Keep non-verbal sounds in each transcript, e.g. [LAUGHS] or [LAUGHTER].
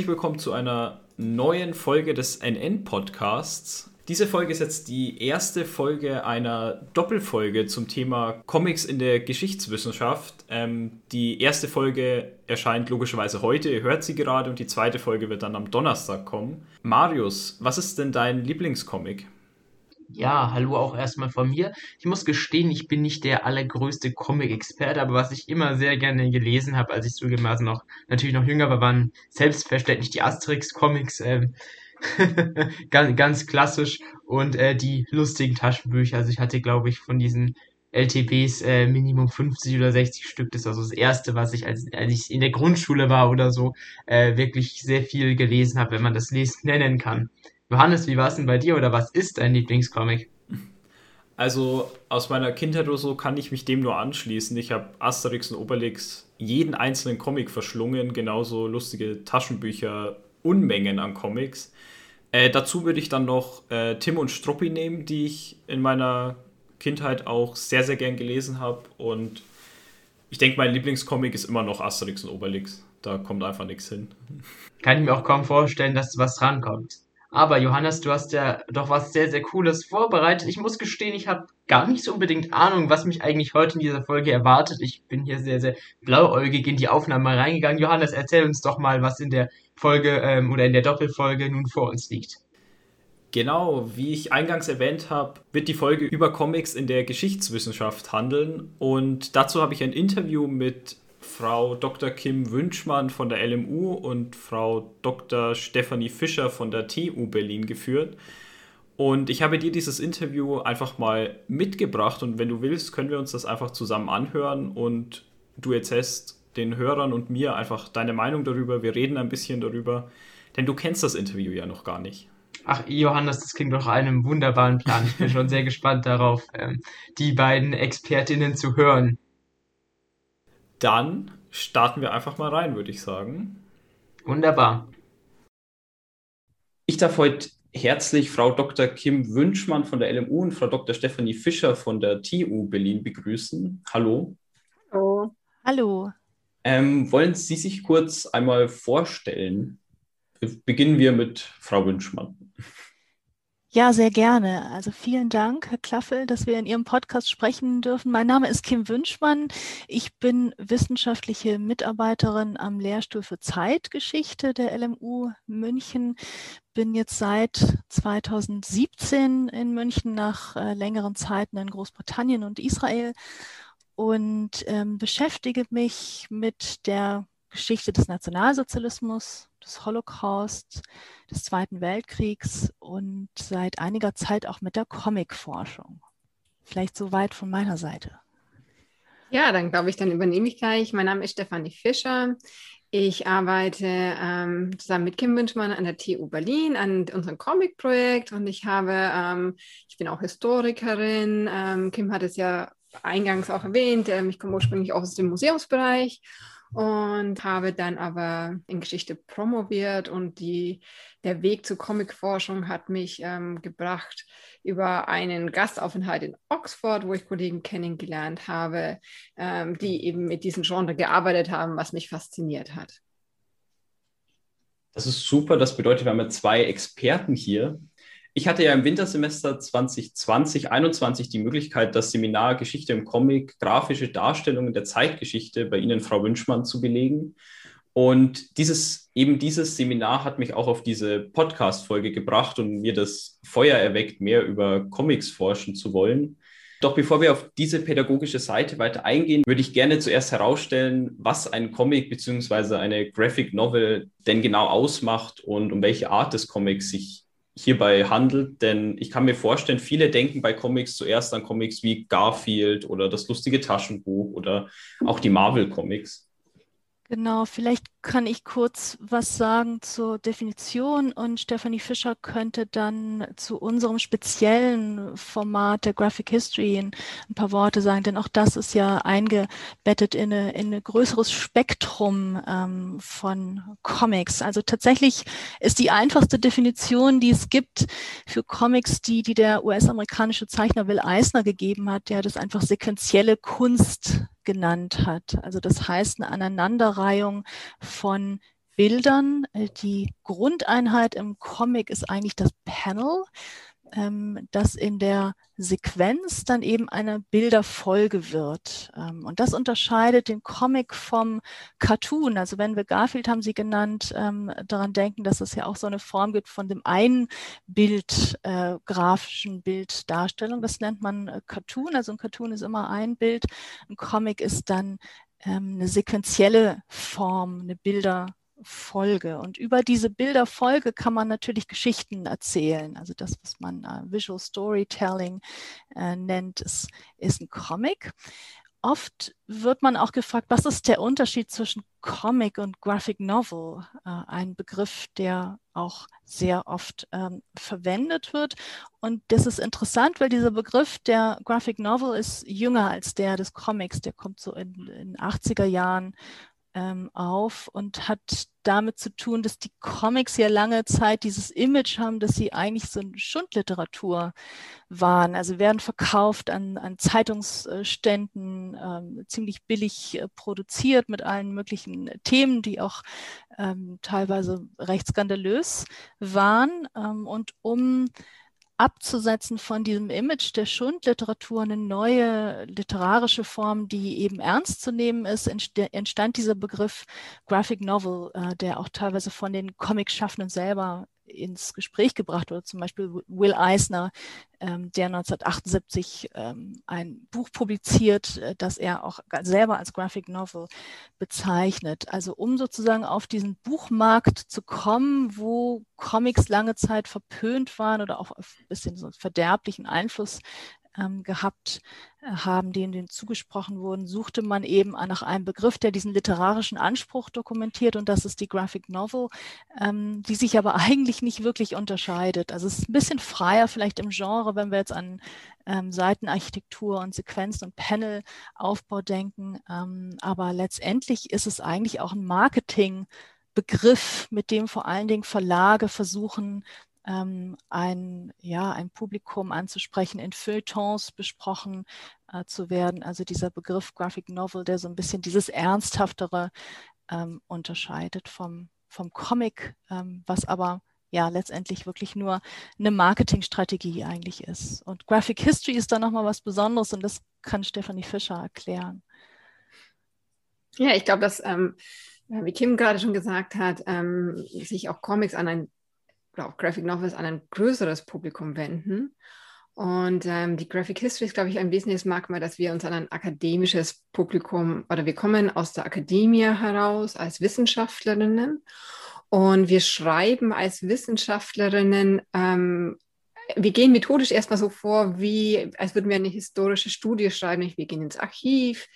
Herzlich willkommen zu einer neuen Folge des NN-Podcasts. Diese Folge ist jetzt die erste Folge einer Doppelfolge zum Thema Comics in der Geschichtswissenschaft. Ähm, die erste Folge erscheint logischerweise heute, ihr hört sie gerade, und die zweite Folge wird dann am Donnerstag kommen. Marius, was ist denn dein Lieblingscomic? Ja, hallo auch erstmal von mir. Ich muss gestehen, ich bin nicht der allergrößte Comic-Experte, aber was ich immer sehr gerne gelesen habe, als ich zugegebenermaßen noch natürlich noch jünger war, waren selbstverständlich die Asterix-Comics, ähm, [LAUGHS] ganz, ganz klassisch und äh, die lustigen Taschenbücher. Also ich hatte, glaube ich, von diesen LTBs äh, Minimum 50 oder 60 Stück. Das ist also das erste, was ich, als, als ich in der Grundschule war oder so, äh, wirklich sehr viel gelesen habe, wenn man das lesen nennen kann. Johannes, wie war es denn bei dir oder was ist dein Lieblingscomic? Also aus meiner Kindheit oder so kann ich mich dem nur anschließen. Ich habe Asterix und Obelix jeden einzelnen Comic verschlungen, genauso lustige Taschenbücher, Unmengen an Comics. Äh, dazu würde ich dann noch äh, Tim und Struppi nehmen, die ich in meiner Kindheit auch sehr, sehr gern gelesen habe. Und ich denke, mein Lieblingscomic ist immer noch Asterix und Obelix. Da kommt einfach nichts hin. Kann ich mir auch kaum vorstellen, dass was drankommt. Aber Johannes, du hast ja doch was sehr, sehr Cooles vorbereitet. Ich muss gestehen, ich habe gar nicht so unbedingt Ahnung, was mich eigentlich heute in dieser Folge erwartet. Ich bin hier sehr, sehr blauäugig in die Aufnahme reingegangen. Johannes, erzähl uns doch mal, was in der Folge ähm, oder in der Doppelfolge nun vor uns liegt. Genau, wie ich eingangs erwähnt habe, wird die Folge über Comics in der Geschichtswissenschaft handeln. Und dazu habe ich ein Interview mit Frau Dr. Kim Wünschmann von der LMU und Frau Dr. Stefanie Fischer von der TU Berlin geführt. Und ich habe dir dieses Interview einfach mal mitgebracht und wenn du willst, können wir uns das einfach zusammen anhören und du erzählst den Hörern und mir einfach deine Meinung darüber. Wir reden ein bisschen darüber, denn du kennst das Interview ja noch gar nicht. Ach, Johannes, das klingt doch einem wunderbaren Plan. Ich bin schon sehr [LAUGHS] gespannt darauf, ähm, die beiden Expertinnen zu hören dann starten wir einfach mal rein, würde ich sagen. Wunderbar. Ich darf heute herzlich Frau Dr. Kim Wünschmann von der LMU und Frau Dr. Stefanie Fischer von der TU Berlin begrüßen. Hallo. Hallo. Hallo. Ähm, wollen Sie sich kurz einmal vorstellen? Beginnen wir mit Frau Wünschmann. Ja, sehr gerne. Also vielen Dank, Herr Klaffel, dass wir in Ihrem Podcast sprechen dürfen. Mein Name ist Kim Wünschmann. Ich bin wissenschaftliche Mitarbeiterin am Lehrstuhl für Zeitgeschichte der LMU München. Bin jetzt seit 2017 in München nach äh, längeren Zeiten in Großbritannien und Israel und ähm, beschäftige mich mit der Geschichte des Nationalsozialismus, des Holocaust, des Zweiten Weltkriegs und seit einiger Zeit auch mit der Comicforschung. Vielleicht soweit von meiner Seite. Ja, dann glaube ich, dann übernehme ich gleich. Mein Name ist Stefanie Fischer. Ich arbeite ähm, zusammen mit Kim Wünschmann an der TU Berlin an unserem Comic-Projekt und ich habe, ähm, ich bin auch Historikerin. Ähm, Kim hat es ja eingangs auch erwähnt. Ähm, ich komme ursprünglich auch aus dem Museumsbereich und habe dann aber in Geschichte promoviert und die, der Weg zur Comicforschung hat mich ähm, gebracht über einen Gastaufenthalt in Oxford, wo ich Kollegen kennengelernt habe, ähm, die eben mit diesem Genre gearbeitet haben, was mich fasziniert hat. Das ist super. Das bedeutet, wir haben ja zwei Experten hier, ich hatte ja im Wintersemester 2020, 2021 die Möglichkeit, das Seminar Geschichte im Comic, grafische Darstellungen der Zeitgeschichte bei Ihnen, Frau Wünschmann, zu belegen. Und dieses, eben dieses Seminar hat mich auch auf diese Podcast-Folge gebracht und mir das Feuer erweckt, mehr über Comics forschen zu wollen. Doch bevor wir auf diese pädagogische Seite weiter eingehen, würde ich gerne zuerst herausstellen, was ein Comic bzw. eine Graphic Novel denn genau ausmacht und um welche Art des Comics sich hierbei handelt. Denn ich kann mir vorstellen, viele denken bei Comics zuerst an Comics wie Garfield oder das lustige Taschenbuch oder auch die Marvel-Comics. Genau, vielleicht kann ich kurz was sagen zur Definition und Stephanie Fischer könnte dann zu unserem speziellen Format der Graphic History ein, paar Worte sagen, denn auch das ist ja eingebettet in, eine, in ein größeres Spektrum ähm, von Comics. Also tatsächlich ist die einfachste Definition, die es gibt für Comics, die, die der US-amerikanische Zeichner Will Eisner gegeben hat, der das einfach sequenzielle Kunst genannt hat. Also das heißt eine Aneinanderreihung von Bildern. Äh, die Grundeinheit im Comic ist eigentlich das Panel ähm, das in der Sequenz dann eben eine Bilderfolge wird. Ähm, und das unterscheidet den Comic vom Cartoon. Also wenn wir Garfield haben Sie genannt, ähm, daran denken, dass es ja auch so eine Form gibt von dem einen Bild, äh, grafischen Bilddarstellung. Das nennt man äh, Cartoon. Also ein Cartoon ist immer ein Bild. Ein Comic ist dann eine sequentielle Form, eine Bilder, Folge. Und über diese Bilderfolge kann man natürlich Geschichten erzählen. Also das, was man äh, Visual Storytelling äh, nennt, ist, ist ein Comic. Oft wird man auch gefragt, was ist der Unterschied zwischen Comic und Graphic Novel? Äh, ein Begriff, der auch sehr oft ähm, verwendet wird. Und das ist interessant, weil dieser Begriff der Graphic Novel ist jünger als der des Comics. Der kommt so in den 80er Jahren ähm, auf und hat damit zu tun, dass die Comics ja lange Zeit dieses Image haben, dass sie eigentlich so eine Schundliteratur waren. Also werden verkauft an, an Zeitungsständen, ähm, ziemlich billig äh, produziert mit allen möglichen Themen, die auch ähm, teilweise recht skandalös waren. Ähm, und um abzusetzen von diesem Image der Schundliteratur, eine neue literarische Form, die eben ernst zu nehmen ist, entstand dieser Begriff Graphic Novel, äh, der auch teilweise von den Comic-Schaffenden selber ins Gespräch gebracht wurde. Zum Beispiel Will Eisner, ähm, der 1978 ähm, ein Buch publiziert, äh, das er auch selber als Graphic Novel bezeichnet. Also um sozusagen auf diesen Buchmarkt zu kommen, wo Comics lange Zeit verpönt waren oder auch ein bisschen so einen verderblichen Einfluss ähm, gehabt äh, haben, denen denen zugesprochen wurden, suchte man eben nach einem Begriff, der diesen literarischen Anspruch dokumentiert und das ist die Graphic Novel, ähm, die sich aber [LAUGHS] eigentlich nicht wirklich unterscheidet. Also es ist ein bisschen freier vielleicht im Genre, wenn wir jetzt an ähm, Seitenarchitektur und Sequenzen und Panelaufbau denken, ähm, aber letztendlich ist es eigentlich auch ein Marketing. Begriff, mit dem vor allen Dingen Verlage versuchen, ähm, ein, ja, ein Publikum anzusprechen, in Feuilletons besprochen äh, zu werden. Also dieser Begriff Graphic Novel, der so ein bisschen dieses Ernsthaftere ähm, unterscheidet vom, vom Comic, ähm, was aber ja letztendlich wirklich nur eine Marketingstrategie eigentlich ist. Und Graphic History ist da nochmal was Besonderes und das kann Stephanie Fischer erklären. Ja, ich glaube, dass, ähm, wie Kim gerade schon gesagt hat, ähm, sich auch Comics an ein oder Graphic Novels an ein größeres Publikum wenden. Und ähm, die Graphic History ist, glaube ich, ein wesentliches Merkmal, dass wir uns an ein akademisches Publikum oder wir kommen aus der Akademie heraus als Wissenschaftlerinnen und wir schreiben als Wissenschaftlerinnen ähm, wir gehen methodisch erstmal so vor, wie als würden wir eine historische Studie schreiben. Wir gehen ins Archiv,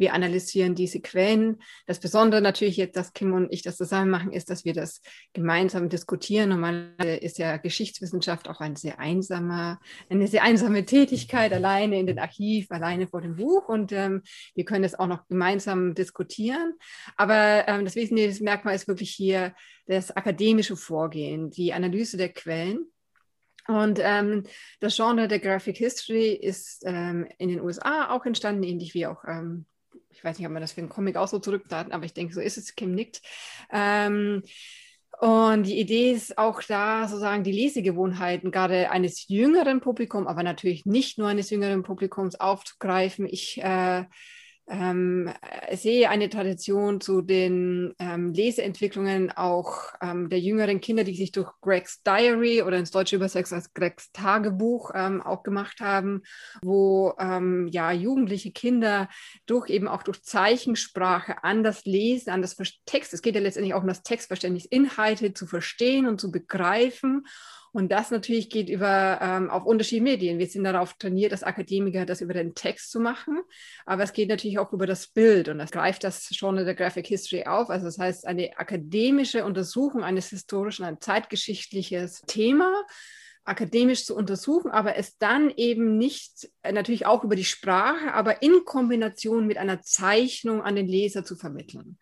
wir analysieren diese Quellen. Das Besondere natürlich jetzt, dass Kim und ich das zusammen machen, ist, dass wir das gemeinsam diskutieren. Normalerweise ist ja Geschichtswissenschaft auch eine sehr einsame, eine sehr einsame Tätigkeit, alleine in den Archiv, alleine vor dem Buch. Und ähm, wir können das auch noch gemeinsam diskutieren. Aber ähm, das wesentliche Merkmal ist wirklich hier das akademische Vorgehen, die Analyse der Quellen. Und ähm, das Genre der Graphic History ist ähm, in den USA auch entstanden, ähnlich wie auch ähm, ich weiß nicht, ob man das für einen Comic auch so zurückdaten, aber ich denke, so ist es, Kim nickt. Ähm, und die Idee ist auch da, sozusagen die Lesegewohnheiten gerade eines jüngeren Publikums, aber natürlich nicht nur eines jüngeren Publikums aufzugreifen. Ich äh, ähm, sehe eine Tradition zu den ähm, Leseentwicklungen auch ähm, der jüngeren Kinder, die sich durch Greg's Diary oder ins Deutsche übersetzt als Greg's Tagebuch ähm, auch gemacht haben, wo ähm, ja jugendliche Kinder durch eben auch durch Zeichensprache an das Lesen, an das Text, es geht ja letztendlich auch um das Textverständnis, Inhalte zu verstehen und zu begreifen und das natürlich geht über ähm, auf unterschiedliche Medien. Wir sind darauf trainiert, als Akademiker das über den Text zu machen, aber es geht natürlich auch über das Bild und das greift das in der Graphic History auf. Also das heißt, eine akademische Untersuchung eines historischen, ein zeitgeschichtliches Thema akademisch zu untersuchen, aber es dann eben nicht äh, natürlich auch über die Sprache, aber in Kombination mit einer Zeichnung an den Leser zu vermitteln.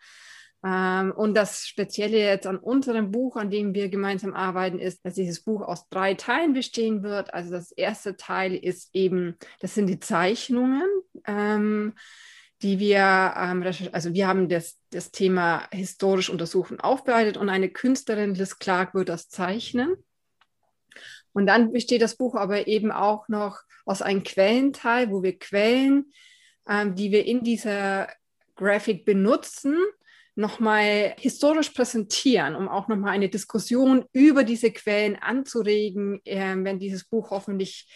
Ähm, und das Spezielle jetzt an unserem Buch, an dem wir gemeinsam arbeiten, ist, dass dieses Buch aus drei Teilen bestehen wird. Also das erste Teil ist eben, das sind die Zeichnungen. Ähm, die wir, ähm, also wir haben das, das Thema historisch untersuchen aufbereitet und eine Künstlerin, Liz Clark, wird das zeichnen. Und dann besteht das Buch aber eben auch noch aus einem Quellenteil, wo wir Quellen, ähm, die wir in dieser Graphic benutzen, nochmal historisch präsentieren, um auch nochmal eine Diskussion über diese Quellen anzuregen, äh, wenn dieses Buch hoffentlich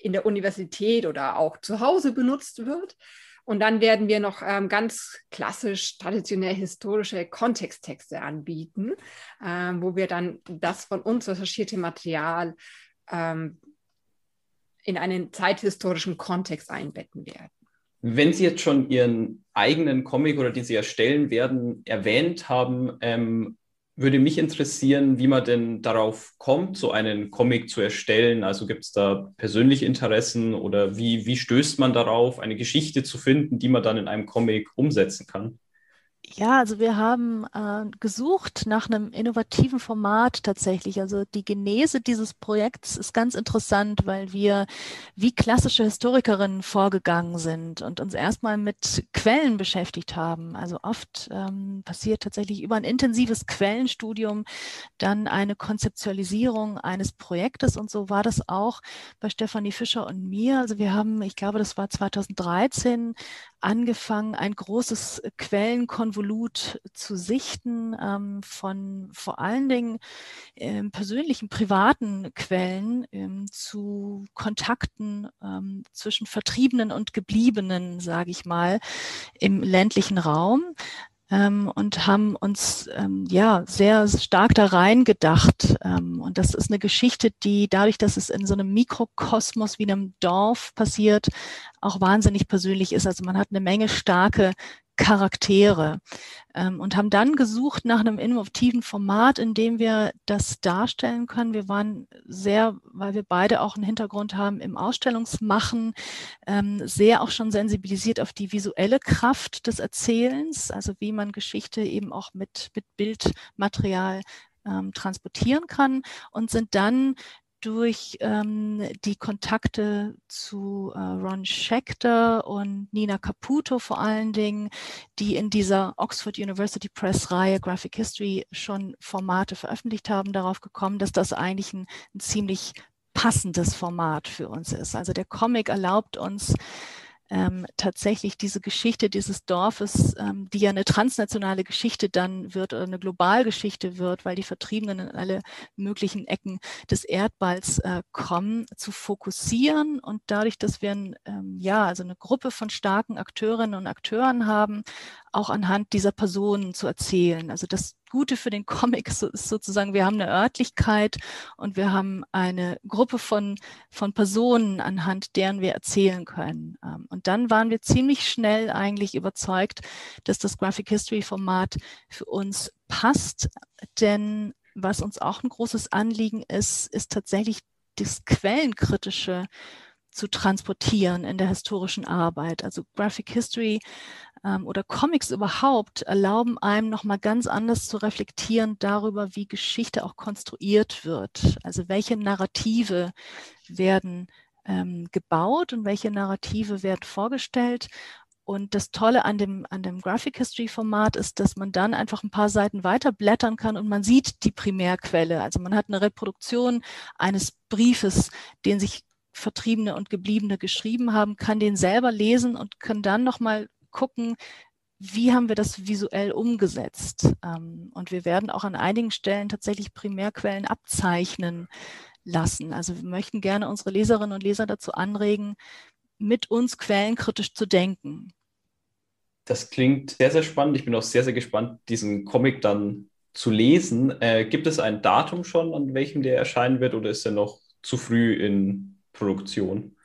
in der Universität oder auch zu Hause benutzt wird. Und dann werden wir noch ähm, ganz klassisch, traditionell historische Kontexttexte anbieten, ähm, wo wir dann das von uns recherchierte Material ähm, in einen zeithistorischen Kontext einbetten werden. Wenn Sie jetzt schon Ihren eigenen Comic oder den Sie erstellen werden erwähnt haben, ähm, würde mich interessieren, wie man denn darauf kommt, so einen Comic zu erstellen. Also gibt es da persönliche Interessen oder wie, wie stößt man darauf, eine Geschichte zu finden, die man dann in einem Comic umsetzen kann? Ja, also wir haben äh, gesucht nach einem innovativen Format tatsächlich. Also die Genese dieses Projekts ist ganz interessant, weil wir wie klassische Historikerinnen vorgegangen sind und uns erstmal mit Quellen beschäftigt haben. Also oft ähm, passiert tatsächlich über ein intensives Quellenstudium dann eine Konzeptualisierung eines Projektes und so war das auch bei Stefanie Fischer und mir. Also wir haben, ich glaube, das war 2013, angefangen, ein großes Quellenkonvolut zu sichten ähm, von vor allen Dingen ähm, persönlichen, privaten Quellen ähm, zu Kontakten ähm, zwischen Vertriebenen und Gebliebenen, sage ich mal, im ländlichen Raum ähm, und haben uns ähm, ja sehr stark da reingedacht. Ähm, und das ist eine Geschichte, die dadurch, dass es in so einem Mikrokosmos wie einem Dorf passiert, auch wahnsinnig persönlich ist. Also man hat eine Menge starke Charaktere ähm, und haben dann gesucht nach einem innovativen Format, in dem wir das darstellen können. Wir waren sehr, weil wir beide auch einen Hintergrund haben im Ausstellungsmachen, ähm, sehr auch schon sensibilisiert auf die visuelle Kraft des Erzählens, also wie man Geschichte eben auch mit, mit Bildmaterial ähm, transportieren kann und sind dann durch ähm, die Kontakte zu äh, Ron Schechter und Nina Caputo vor allen Dingen, die in dieser Oxford University Press Reihe Graphic History schon Formate veröffentlicht haben, darauf gekommen, dass das eigentlich ein, ein ziemlich passendes Format für uns ist. Also der Comic erlaubt uns, ähm, tatsächlich diese Geschichte dieses Dorfes, ähm, die ja eine transnationale Geschichte dann wird oder eine Globalgeschichte wird, weil die Vertriebenen in alle möglichen Ecken des Erdballs äh, kommen, zu fokussieren und dadurch, dass wir ein, ähm, ja also eine Gruppe von starken Akteurinnen und Akteuren haben, auch anhand dieser Personen zu erzählen. Also das Gute für den Comic ist sozusagen, wir haben eine Örtlichkeit und wir haben eine Gruppe von, von Personen, anhand deren wir erzählen können. Ähm, und dann waren wir ziemlich schnell eigentlich überzeugt, dass das Graphic History Format für uns passt, denn was uns auch ein großes Anliegen ist, ist tatsächlich das Quellenkritische zu transportieren in der historischen Arbeit. Also Graphic History ähm, oder Comics überhaupt erlauben einem nochmal ganz anders zu reflektieren darüber, wie Geschichte auch konstruiert wird. Also welche Narrative werden ähm, gebaut und welche Narrative werden vorgestellt. Und das Tolle an dem, an dem Graphic History Format ist, dass man dann einfach ein paar Seiten weiter blättern kann und man sieht die Primärquelle. Also man hat eine Reproduktion eines Briefes, den sich Vertriebene und Gebliebene geschrieben haben, kann den selber lesen und kann dann nochmal gucken, wie haben wir das visuell umgesetzt? Ähm, und wir werden auch an einigen Stellen tatsächlich Primärquellen abzeichnen lassen. Also wir möchten gerne unsere Leserinnen und Leser dazu anregen, mit uns quellenkritisch zu denken. Das klingt sehr, sehr spannend. Ich bin auch sehr, sehr gespannt, diesen Comic dann zu lesen. Äh, gibt es ein Datum schon, an welchem der erscheinen wird, oder ist er noch zu früh in Produktion?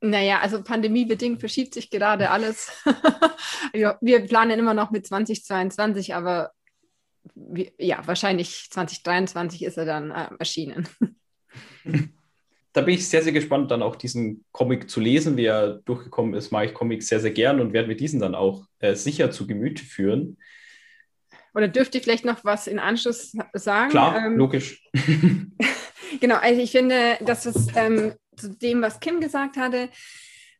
Naja, also pandemiebedingt verschiebt sich gerade alles. [LAUGHS] wir planen immer noch mit 2022, aber wir, ja, wahrscheinlich 2023 ist er dann äh, erschienen. [LAUGHS] Da bin ich sehr, sehr gespannt, dann auch diesen Comic zu lesen. Wie er durchgekommen ist, mache ich Comics sehr, sehr gern und werde mir diesen dann auch äh, sicher zu Gemüte führen. Oder dürfte ich vielleicht noch was in Anschluss sagen? Klar, ähm, logisch. [LAUGHS] genau, also ich finde, dass es ähm, zu dem, was Kim gesagt hatte,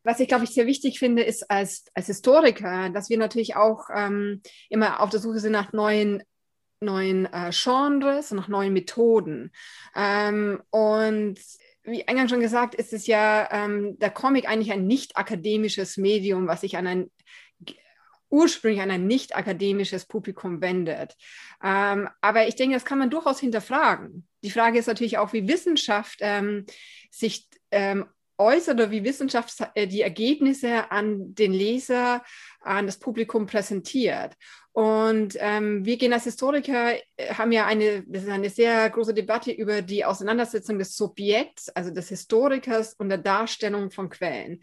Was ich, glaube ich, sehr wichtig finde, ist als, als Historiker, dass wir natürlich auch ähm, immer auf der Suche sind nach neuen neuen äh, Genres und nach neuen Methoden. Ähm, und wie eingangs schon gesagt, ist es ja ähm, der Comic eigentlich ein nicht akademisches Medium, was sich an ein ursprünglich an ein nicht akademisches Publikum wendet. Ähm, aber ich denke, das kann man durchaus hinterfragen. Die Frage ist natürlich auch, wie Wissenschaft ähm, sich ähm, äußert oder wie Wissenschaft äh, die Ergebnisse an den Leser, an das Publikum präsentiert. Und ähm, wir gehen als Historiker, äh, haben ja eine, das ist eine sehr große Debatte über die Auseinandersetzung des Subjekts, also des Historikers und der Darstellung von Quellen.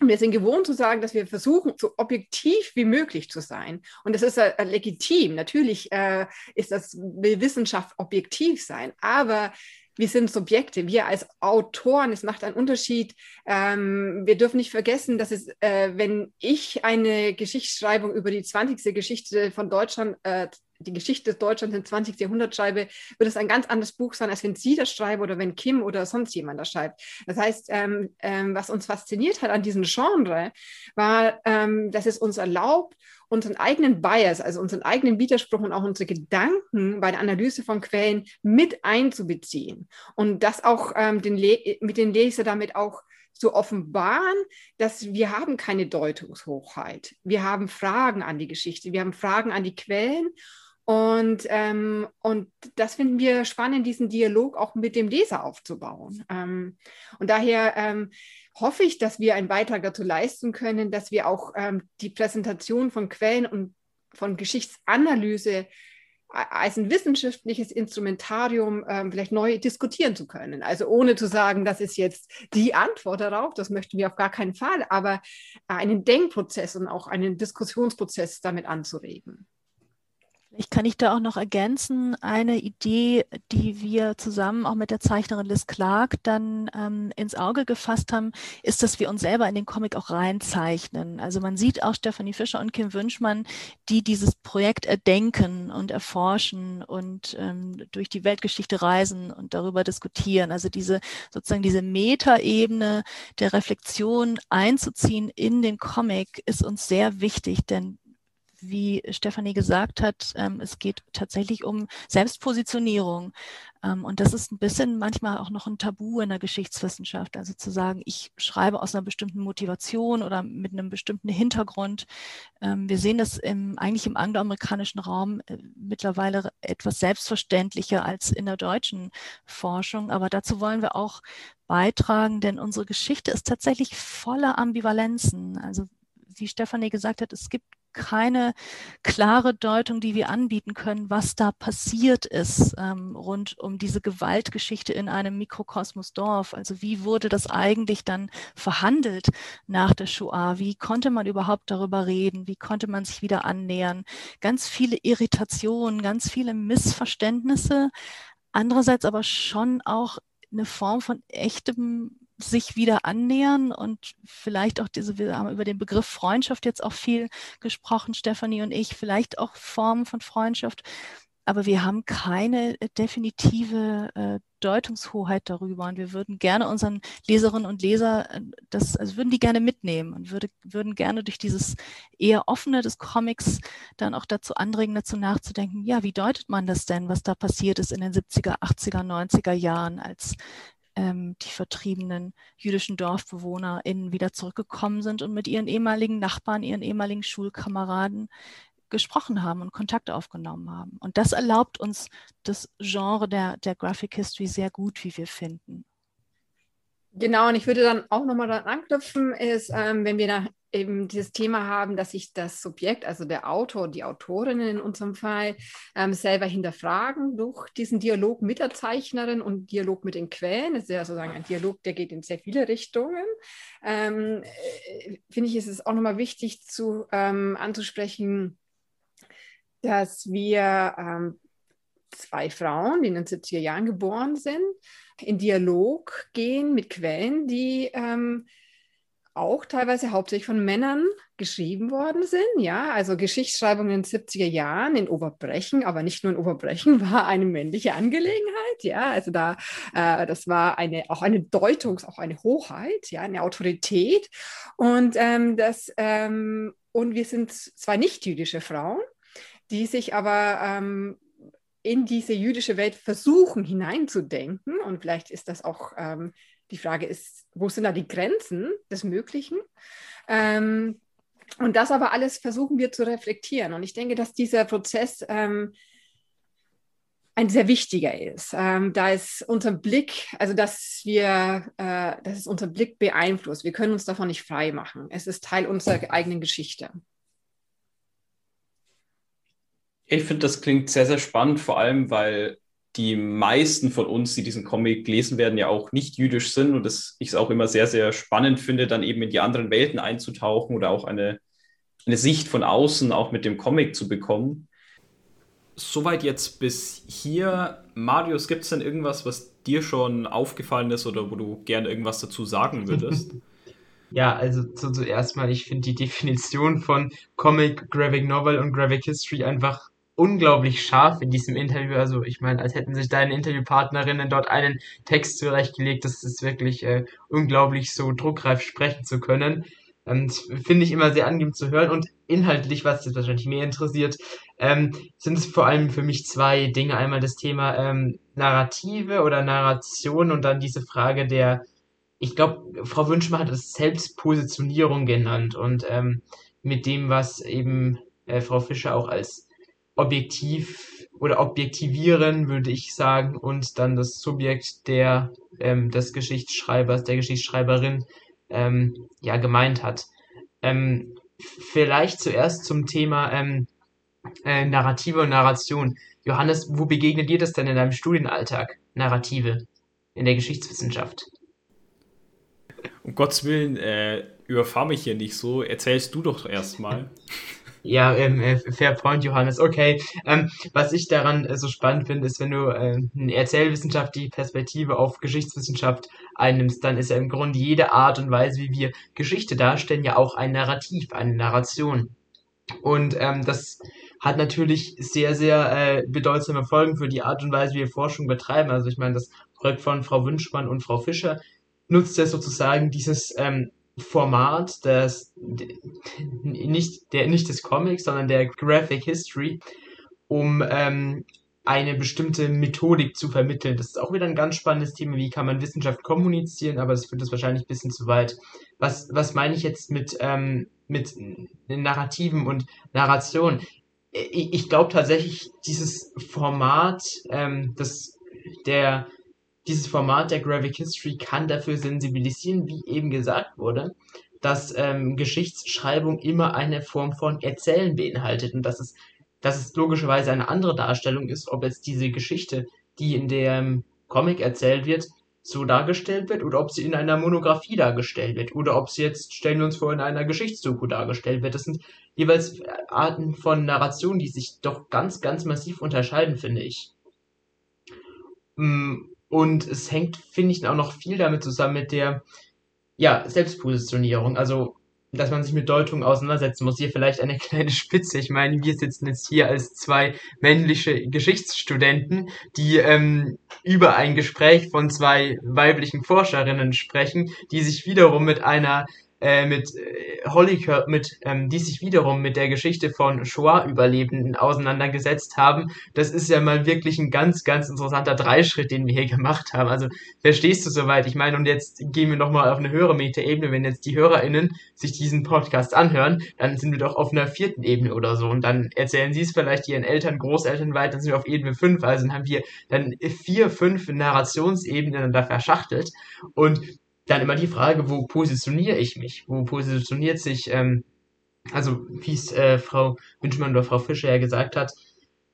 Wir sind gewohnt zu sagen, dass wir versuchen, so objektiv wie möglich zu sein. Und das ist äh, legitim. Natürlich äh, ist das, will Wissenschaft objektiv sein. Aber wir sind Subjekte, wir als Autoren, es macht einen Unterschied. Ähm, wir dürfen nicht vergessen, dass es, äh, wenn ich eine Geschichtsschreibung über die 20. Geschichte von Deutschland äh, die Geschichte des Deutschlands im 20. Jahrhundert schreibe, wird es ein ganz anderes Buch sein, als wenn Sie das schreiben oder wenn Kim oder sonst jemand das schreibt. Das heißt, ähm, ähm, was uns fasziniert hat an diesem Genre, war, ähm, dass es uns erlaubt, unseren eigenen Bias, also unseren eigenen Widerspruch und auch unsere Gedanken bei der Analyse von Quellen mit einzubeziehen und das auch ähm, den mit den Leser damit auch zu offenbaren, dass wir haben keine Deutungshochheit. Wir haben Fragen an die Geschichte, wir haben Fragen an die Quellen und, ähm, und das finden wir spannend, diesen Dialog auch mit dem Leser aufzubauen. Ähm, und daher ähm, hoffe ich, dass wir einen Beitrag dazu leisten können, dass wir auch ähm, die Präsentation von Quellen und von Geschichtsanalyse als ein wissenschaftliches Instrumentarium ähm, vielleicht neu diskutieren zu können. Also ohne zu sagen, das ist jetzt die Antwort darauf, das möchten wir auf gar keinen Fall, aber einen Denkprozess und auch einen Diskussionsprozess damit anzuregen. Ich kann ich da auch noch ergänzen, eine Idee, die wir zusammen auch mit der Zeichnerin Liz Clark dann ähm, ins Auge gefasst haben, ist, dass wir uns selber in den Comic auch reinzeichnen. Also man sieht auch Stephanie Fischer und Kim Wünschmann, die dieses Projekt erdenken und erforschen und ähm, durch die Weltgeschichte reisen und darüber diskutieren. Also diese sozusagen diese Metaebene der Reflexion einzuziehen in den Comic ist uns sehr wichtig, denn wie Stefanie gesagt hat, ähm, es geht tatsächlich um Selbstpositionierung. Ähm, und das ist ein bisschen manchmal auch noch ein Tabu in der Geschichtswissenschaft. Also zu sagen, ich schreibe aus einer bestimmten Motivation oder mit einem bestimmten Hintergrund. Ähm, wir sehen das im, eigentlich im angloamerikanischen Raum äh, mittlerweile etwas selbstverständlicher als in der deutschen Forschung. Aber dazu wollen wir auch beitragen, denn unsere Geschichte ist tatsächlich voller Ambivalenzen. Also wie Stefanie gesagt hat, es gibt keine klare Deutung, die wir anbieten können, was da passiert ist ähm, rund um diese Gewaltgeschichte in einem Mikrokosmos Dorf. Also wie wurde das eigentlich dann verhandelt nach der Shoah? Wie konnte man überhaupt darüber reden? Wie konnte man sich wieder annähern? Ganz viele Irritationen, ganz viele Missverständnisse. Andererseits aber schon auch eine Form von echtem sich wieder annähern und vielleicht auch diese, wir haben über den Begriff Freundschaft jetzt auch viel gesprochen, Stefanie und ich, vielleicht auch Formen von Freundschaft, aber wir haben keine definitive äh, Deutungshoheit darüber. Und wir würden gerne unseren Leserinnen und Leser äh, das, also würden die gerne mitnehmen und würde, würden gerne durch dieses eher offene des Comics dann auch dazu anregen, dazu nachzudenken, ja, wie deutet man das denn, was da passiert ist in den 70er, 80er, 90er Jahren, als ähm, die vertriebenen jüdischen DorfbewohnerInnen wieder zurückgekommen sind und mit ihren ehemaligen Nachbarn, ihren ehemaligen Schulkameraden gesprochen haben und Kontakt aufgenommen haben. Und das erlaubt uns das Genre der, der Graphic History sehr gut, wie wir finden. Genau, und ich würde dann auch nochmal daran anknüpfen, ist, ähm, wenn wir da eben dieses Thema haben, dass sich das Subjekt, also der Autor, die Autorinnen in unserem Fall, ähm, selber hinterfragen durch diesen Dialog mit der Zeichnerin und Dialog mit den Quellen. Das ist ja sozusagen ein Dialog, der geht in sehr viele Richtungen. Ähm, äh, Finde ich, ist es auch nochmal wichtig zu, ähm, anzusprechen, dass wir ähm, zwei Frauen, die in den 70er Jahren geboren sind, in Dialog gehen mit Quellen, die ähm, auch teilweise hauptsächlich von Männern geschrieben worden sind. Ja, also Geschichtsschreibung in den 70er Jahren in Oberbrechen, aber nicht nur in Oberbrechen, [LAUGHS] war eine männliche Angelegenheit. Ja, also da, äh, das war eine, auch eine Deutung, auch eine Hoheit, ja, eine Autorität. Und ähm, das, ähm, und wir sind zwar nicht jüdische Frauen, die sich aber ähm, in diese jüdische Welt versuchen hineinzudenken. Und vielleicht ist das auch ähm, die Frage ist, wo sind da die Grenzen des Möglichen? Ähm, und das aber alles versuchen wir zu reflektieren. Und ich denke, dass dieser Prozess ähm, ein sehr wichtiger ist. Ähm, da ist unser Blick, also dass wir, äh, dass es unser Blick beeinflusst. Wir können uns davon nicht frei machen. Es ist Teil unserer eigenen Geschichte. Ich finde, das klingt sehr, sehr spannend, vor allem, weil die meisten von uns, die diesen Comic lesen werden, ja auch nicht jüdisch sind und das, ich es auch immer sehr, sehr spannend finde, dann eben in die anderen Welten einzutauchen oder auch eine, eine Sicht von außen auch mit dem Comic zu bekommen. Soweit jetzt bis hier. Marius, gibt es denn irgendwas, was dir schon aufgefallen ist oder wo du gerne irgendwas dazu sagen [LAUGHS] würdest? Ja, also zuerst mal, ich finde die Definition von Comic, Graphic Novel und Graphic History einfach unglaublich scharf in diesem Interview. Also ich meine, als hätten sich deine Interviewpartnerinnen dort einen Text zurechtgelegt. Das ist wirklich äh, unglaublich, so druckreif sprechen zu können. Ähm, Finde ich immer sehr angenehm zu hören. Und inhaltlich, was jetzt wahrscheinlich mehr interessiert, ähm, sind es vor allem für mich zwei Dinge. Einmal das Thema ähm, Narrative oder Narration und dann diese Frage der, ich glaube, Frau Wünschmann hat es Selbstpositionierung genannt und ähm, mit dem, was eben äh, Frau Fischer auch als objektiv oder objektivieren, würde ich sagen, und dann das Subjekt der ähm, des Geschichtsschreibers, der Geschichtsschreiberin ähm, ja gemeint hat. Ähm, vielleicht zuerst zum Thema ähm, äh, Narrative und Narration. Johannes, wo begegnet dir das denn in deinem Studienalltag? Narrative in der Geschichtswissenschaft? Um Gottes Willen, äh, überfahr mich hier nicht so. Erzählst du doch erstmal. Ja, ähm, äh, fair point, Johannes. Okay. Ähm, was ich daran äh, so spannend finde, ist, wenn du äh, eine erzählwissenschaftliche Perspektive auf Geschichtswissenschaft einnimmst, dann ist ja im Grunde jede Art und Weise, wie wir Geschichte darstellen, ja auch ein Narrativ, eine Narration. Und ähm, das hat natürlich sehr, sehr äh, bedeutsame Folgen für die Art und Weise, wie wir Forschung betreiben. Also ich meine, das Projekt von Frau Wünschmann und Frau Fischer nutzt ja sozusagen dieses ähm, Format des, nicht, der, nicht des Comics, sondern der Graphic History, um ähm, eine bestimmte Methodik zu vermitteln. Das ist auch wieder ein ganz spannendes Thema, wie kann man Wissenschaft kommunizieren, aber das führt das wahrscheinlich ein bisschen zu weit. Was, was meine ich jetzt mit, ähm, mit Narrativen und Narration? Ich, ich glaube tatsächlich, dieses Format, ähm, das, der, dieses Format der Graphic History kann dafür sensibilisieren, wie eben gesagt wurde, dass ähm, Geschichtsschreibung immer eine Form von Erzählen beinhaltet und dass es, dass es logischerweise eine andere Darstellung ist, ob jetzt diese Geschichte, die in dem Comic erzählt wird, so dargestellt wird oder ob sie in einer Monographie dargestellt wird oder ob sie jetzt, stellen wir uns vor, in einer Geschichtsdoku dargestellt wird. Das sind jeweils Arten von Narration, die sich doch ganz, ganz massiv unterscheiden, finde ich. Mm, und es hängt, finde ich, auch noch viel damit zusammen mit der ja, Selbstpositionierung. Also, dass man sich mit Deutungen auseinandersetzen muss. Hier vielleicht eine [LAUGHS] kleine Spitze. Ich meine, wir sitzen jetzt hier als zwei männliche Geschichtsstudenten, die ähm, über ein Gespräch von zwei weiblichen Forscherinnen sprechen, die sich wiederum mit einer äh, mit äh, Hollyker, mit, ähm, die sich wiederum mit der Geschichte von Shoah-Überlebenden auseinandergesetzt haben. Das ist ja mal wirklich ein ganz, ganz interessanter Dreischritt, den wir hier [LAUGHS] gemacht haben. Also verstehst du soweit? Ich meine, und jetzt gehen wir nochmal auf eine höhere Metaebene. Wenn jetzt die HörerInnen sich diesen Podcast anhören, dann sind wir doch auf einer vierten Ebene oder so. Und dann erzählen sie es vielleicht ihren Eltern, Großeltern weiter, dann sind wir auf Ebene fünf. Also dann haben wir dann vier, fünf Narrationsebenen da verschachtelt. Und dann immer die Frage, wo positioniere ich mich? Wo positioniert sich, ähm, also wie es äh, Frau Wünschmann oder Frau Fischer ja gesagt hat,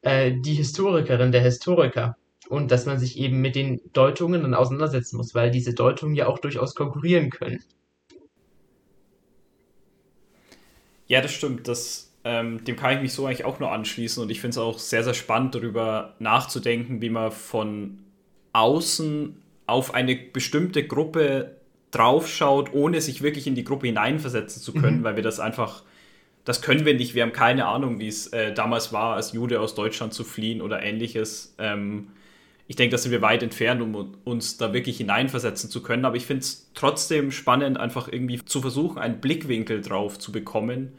äh, die Historikerin, der Historiker. Und dass man sich eben mit den Deutungen dann auseinandersetzen muss, weil diese Deutungen ja auch durchaus konkurrieren können. Ja, das stimmt. Das, ähm, dem kann ich mich so eigentlich auch nur anschließen. Und ich finde es auch sehr, sehr spannend, darüber nachzudenken, wie man von außen auf eine bestimmte Gruppe draufschaut, ohne sich wirklich in die Gruppe hineinversetzen zu können, mhm. weil wir das einfach, das können wir nicht. Wir haben keine Ahnung, wie es äh, damals war, als Jude aus Deutschland zu fliehen oder ähnliches. Ähm, ich denke, da sind wir weit entfernt, um uns da wirklich hineinversetzen zu können. Aber ich finde es trotzdem spannend, einfach irgendwie zu versuchen, einen Blickwinkel drauf zu bekommen,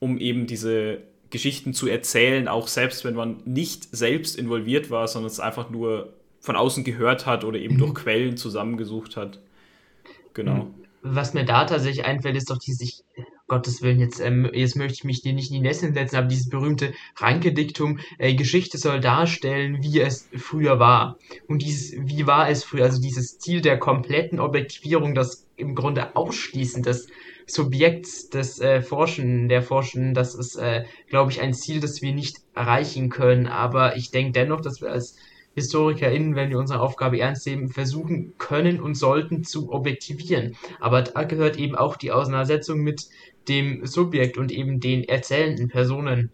um eben diese Geschichten zu erzählen, auch selbst wenn man nicht selbst involviert war, sondern es einfach nur von außen gehört hat oder eben mhm. durch Quellen zusammengesucht hat. Genau. Was mir da tatsächlich einfällt, ist doch dieses, Gottes Willen, jetzt, ähm, jetzt möchte ich mich dir nicht in die Nässe setzen, aber dieses berühmte Ranke-Diktum, äh, Geschichte soll darstellen, wie es früher war. Und dieses, wie war es früher, also dieses Ziel der kompletten Objektivierung, das im Grunde Ausschließen des Subjekts des äh, Forschen, der Forschen, das ist, äh, glaube ich, ein Ziel, das wir nicht erreichen können. Aber ich denke dennoch, dass wir als HistorikerInnen, wenn wir unsere Aufgabe ernst nehmen, versuchen können und sollten zu objektivieren. Aber da gehört eben auch die Auseinandersetzung mit dem Subjekt und eben den erzählenden Personen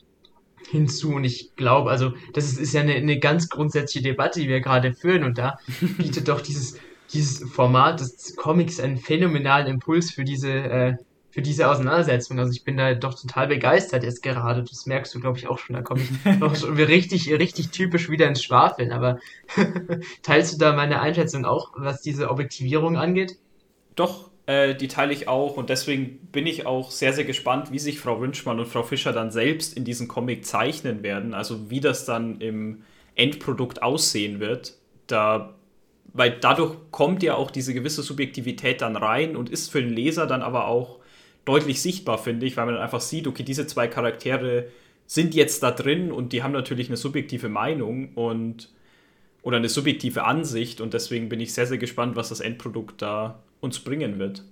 hinzu. Und ich glaube, also, das ist, ist ja eine, eine ganz grundsätzliche Debatte, die wir gerade führen. Und da [LAUGHS] bietet doch dieses, dieses Format des Comics einen phänomenalen Impuls für diese, äh, für diese Auseinandersetzung. Also ich bin da doch total begeistert jetzt gerade. Das merkst du, glaube ich, auch schon. Da komme ich [LAUGHS] doch schon richtig, richtig typisch wieder ins Schwafeln. Aber [LAUGHS] teilst du da meine Einschätzung auch, was diese Objektivierung angeht? Doch, äh, die teile ich auch und deswegen bin ich auch sehr, sehr gespannt, wie sich Frau Wünschmann und Frau Fischer dann selbst in diesem Comic zeichnen werden, also wie das dann im Endprodukt aussehen wird. Da, weil dadurch kommt ja auch diese gewisse Subjektivität dann rein und ist für den Leser dann aber auch deutlich sichtbar, finde ich, weil man dann einfach sieht, okay, diese zwei Charaktere sind jetzt da drin und die haben natürlich eine subjektive Meinung und oder eine subjektive Ansicht und deswegen bin ich sehr, sehr gespannt, was das Endprodukt da uns bringen wird.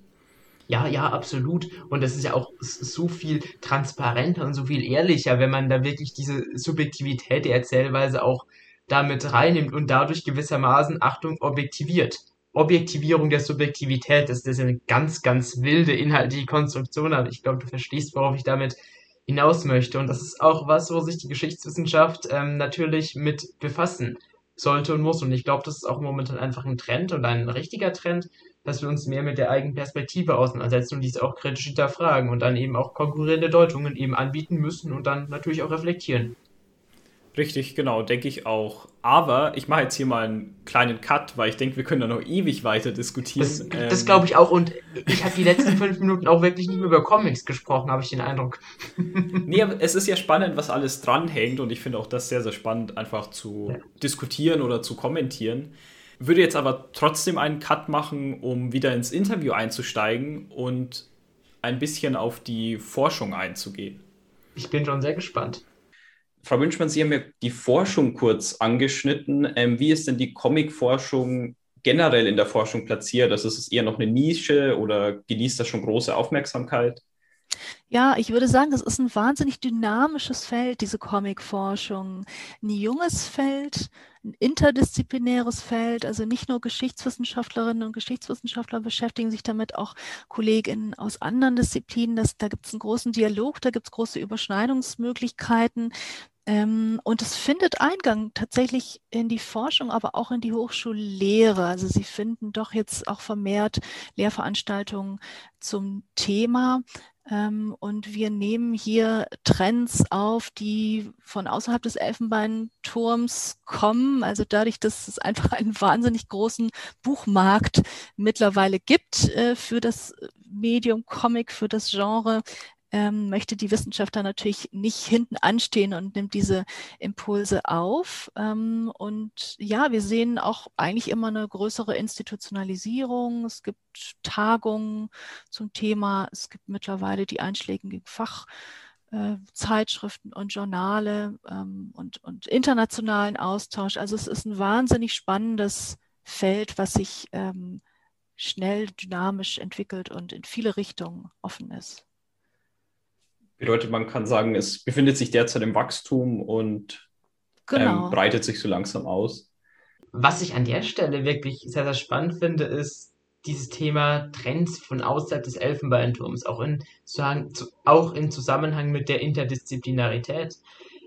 Ja, ja, absolut. Und das ist ja auch so viel transparenter und so viel ehrlicher, wenn man da wirklich diese Subjektivität der Erzählweise auch damit reinnimmt und dadurch gewissermaßen, Achtung, objektiviert. Objektivierung der Subjektivität, das ist eine ganz, ganz wilde inhaltliche Konstruktion, aber ich glaube, du verstehst, worauf ich damit hinaus möchte. Und das ist auch was, wo sich die Geschichtswissenschaft ähm, natürlich mit befassen sollte und muss. Und ich glaube, das ist auch momentan einfach ein Trend und ein richtiger Trend, dass wir uns mehr mit der eigenen Perspektive auseinandersetzen und diese auch kritisch hinterfragen und dann eben auch konkurrierende Deutungen eben anbieten müssen und dann natürlich auch reflektieren. Richtig, genau, denke ich auch. Aber ich mache jetzt hier mal einen kleinen Cut, weil ich denke, wir können da noch ewig weiter diskutieren. Das, das ähm, glaube ich auch. Und ich habe die letzten fünf Minuten auch wirklich nicht mehr über Comics gesprochen, habe ich den Eindruck. [LAUGHS] nee, aber es ist ja spannend, was alles dranhängt. Und ich finde auch das sehr, sehr spannend, einfach zu ja. diskutieren oder zu kommentieren. Würde jetzt aber trotzdem einen Cut machen, um wieder ins Interview einzusteigen und ein bisschen auf die Forschung einzugehen. Ich bin schon sehr gespannt. Frau Wünschmann, Sie haben ja die Forschung kurz angeschnitten. Ähm, wie ist denn die Comic-Forschung generell in der Forschung platziert? Also ist es eher noch eine Nische oder genießt das schon große Aufmerksamkeit? Ja, ich würde sagen, es ist ein wahnsinnig dynamisches Feld, diese Comic-Forschung. Ein junges Feld, ein interdisziplinäres Feld, also nicht nur Geschichtswissenschaftlerinnen und Geschichtswissenschaftler beschäftigen sich damit, auch Kolleginnen aus anderen Disziplinen. Das, da gibt es einen großen Dialog, da gibt es große Überschneidungsmöglichkeiten. Ähm, und es findet Eingang tatsächlich in die Forschung, aber auch in die Hochschullehre. Also sie finden doch jetzt auch vermehrt Lehrveranstaltungen zum Thema. Ähm, und wir nehmen hier Trends auf, die von außerhalb des Elfenbeinturms kommen. Also dadurch, dass es einfach einen wahnsinnig großen Buchmarkt mittlerweile gibt äh, für das Medium Comic, für das Genre, ähm, möchte die Wissenschaft da natürlich nicht hinten anstehen und nimmt diese Impulse auf. Ähm, und ja, wir sehen auch eigentlich immer eine größere Institutionalisierung. Es gibt Tagungen zum Thema. Es gibt mittlerweile die einschlägigen Fachzeitschriften äh, und Journale ähm, und, und internationalen Austausch. Also es ist ein wahnsinnig spannendes Feld, was sich ähm, schnell dynamisch entwickelt und in viele Richtungen offen ist. Bedeutet, man kann sagen, es befindet sich derzeit im Wachstum und genau. ähm, breitet sich so langsam aus. Was ich an der Stelle wirklich sehr, sehr spannend finde, ist dieses Thema Trends von außerhalb des Elfenbeinturms, auch in, auch in Zusammenhang mit der Interdisziplinarität.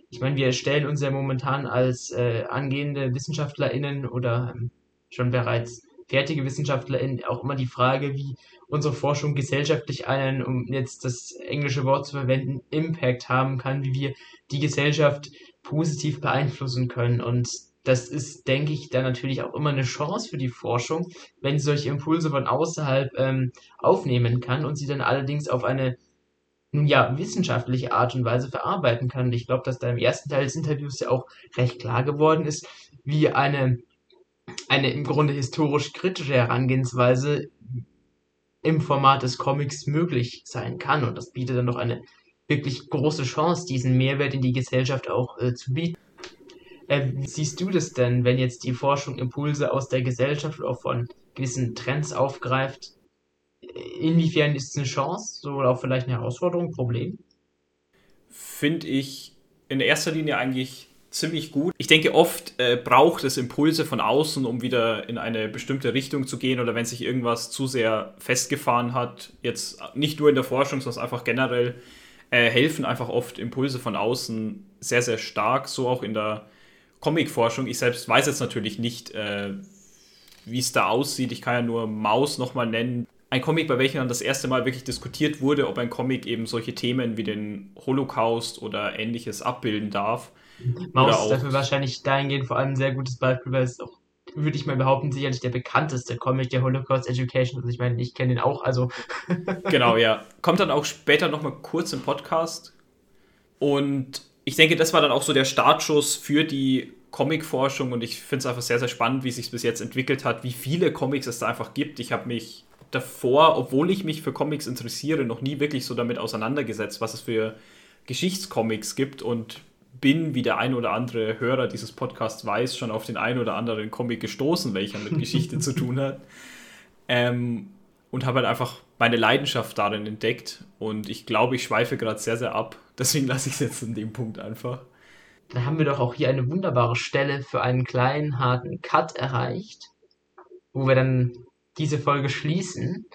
Ich meine, wir stellen uns ja momentan als äh, angehende WissenschaftlerInnen oder ähm, schon bereits fertige WissenschaftlerInnen auch immer die Frage, wie unsere Forschung gesellschaftlich einen, um jetzt das englische Wort zu verwenden, Impact haben kann, wie wir die Gesellschaft positiv beeinflussen können. Und das ist, denke ich, dann natürlich auch immer eine Chance für die Forschung, wenn sie solche Impulse von außerhalb ähm, aufnehmen kann und sie dann allerdings auf eine ja, wissenschaftliche Art und Weise verarbeiten kann. Und ich glaube, dass da im ersten Teil des Interviews ja auch recht klar geworden ist, wie eine, eine im Grunde historisch kritische Herangehensweise im Format des Comics möglich sein kann. Und das bietet dann doch eine wirklich große Chance, diesen Mehrwert in die Gesellschaft auch äh, zu bieten. Äh, wie siehst du das denn, wenn jetzt die Forschung Impulse aus der Gesellschaft oder von gewissen Trends aufgreift? Inwiefern ist es eine Chance oder auch vielleicht eine Herausforderung, ein Problem? Finde ich in erster Linie eigentlich ziemlich gut. Ich denke, oft äh, braucht es Impulse von außen, um wieder in eine bestimmte Richtung zu gehen oder wenn sich irgendwas zu sehr festgefahren hat, jetzt nicht nur in der Forschung, sondern einfach generell, äh, helfen einfach oft Impulse von außen sehr, sehr stark, so auch in der Comic-Forschung. Ich selbst weiß jetzt natürlich nicht, äh, wie es da aussieht. Ich kann ja nur Maus nochmal nennen. Ein Comic, bei welchem dann das erste Mal wirklich diskutiert wurde, ob ein Comic eben solche Themen wie den Holocaust oder ähnliches abbilden darf. Maus ist dafür wahrscheinlich dahingehend vor allem ein sehr gutes Beispiel, weil es auch, würde ich mal behaupten, sicherlich der bekannteste Comic der Holocaust Education. Also ich meine, ich kenne den auch, also. [LAUGHS] genau, ja. Kommt dann auch später nochmal kurz im Podcast. Und ich denke, das war dann auch so der Startschuss für die Comic-Forschung und ich finde es einfach sehr, sehr spannend, wie sich bis jetzt entwickelt hat, wie viele Comics es da einfach gibt. Ich habe mich davor, obwohl ich mich für Comics interessiere, noch nie wirklich so damit auseinandergesetzt, was es für Geschichtscomics gibt und bin, wie der ein oder andere Hörer dieses Podcasts weiß, schon auf den ein oder anderen Comic gestoßen, welcher mit Geschichte zu tun hat. Ähm, und habe halt einfach meine Leidenschaft darin entdeckt. Und ich glaube, ich schweife gerade sehr, sehr ab. Deswegen lasse ich es jetzt in dem Punkt einfach. Dann haben wir doch auch hier eine wunderbare Stelle für einen kleinen, harten Cut erreicht, wo wir dann diese Folge schließen.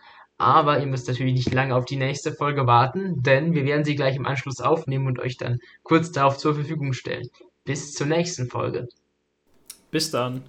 Aber ihr müsst natürlich nicht lange auf die nächste Folge warten, denn wir werden sie gleich im Anschluss aufnehmen und euch dann kurz darauf zur Verfügung stellen. Bis zur nächsten Folge. Bis dann.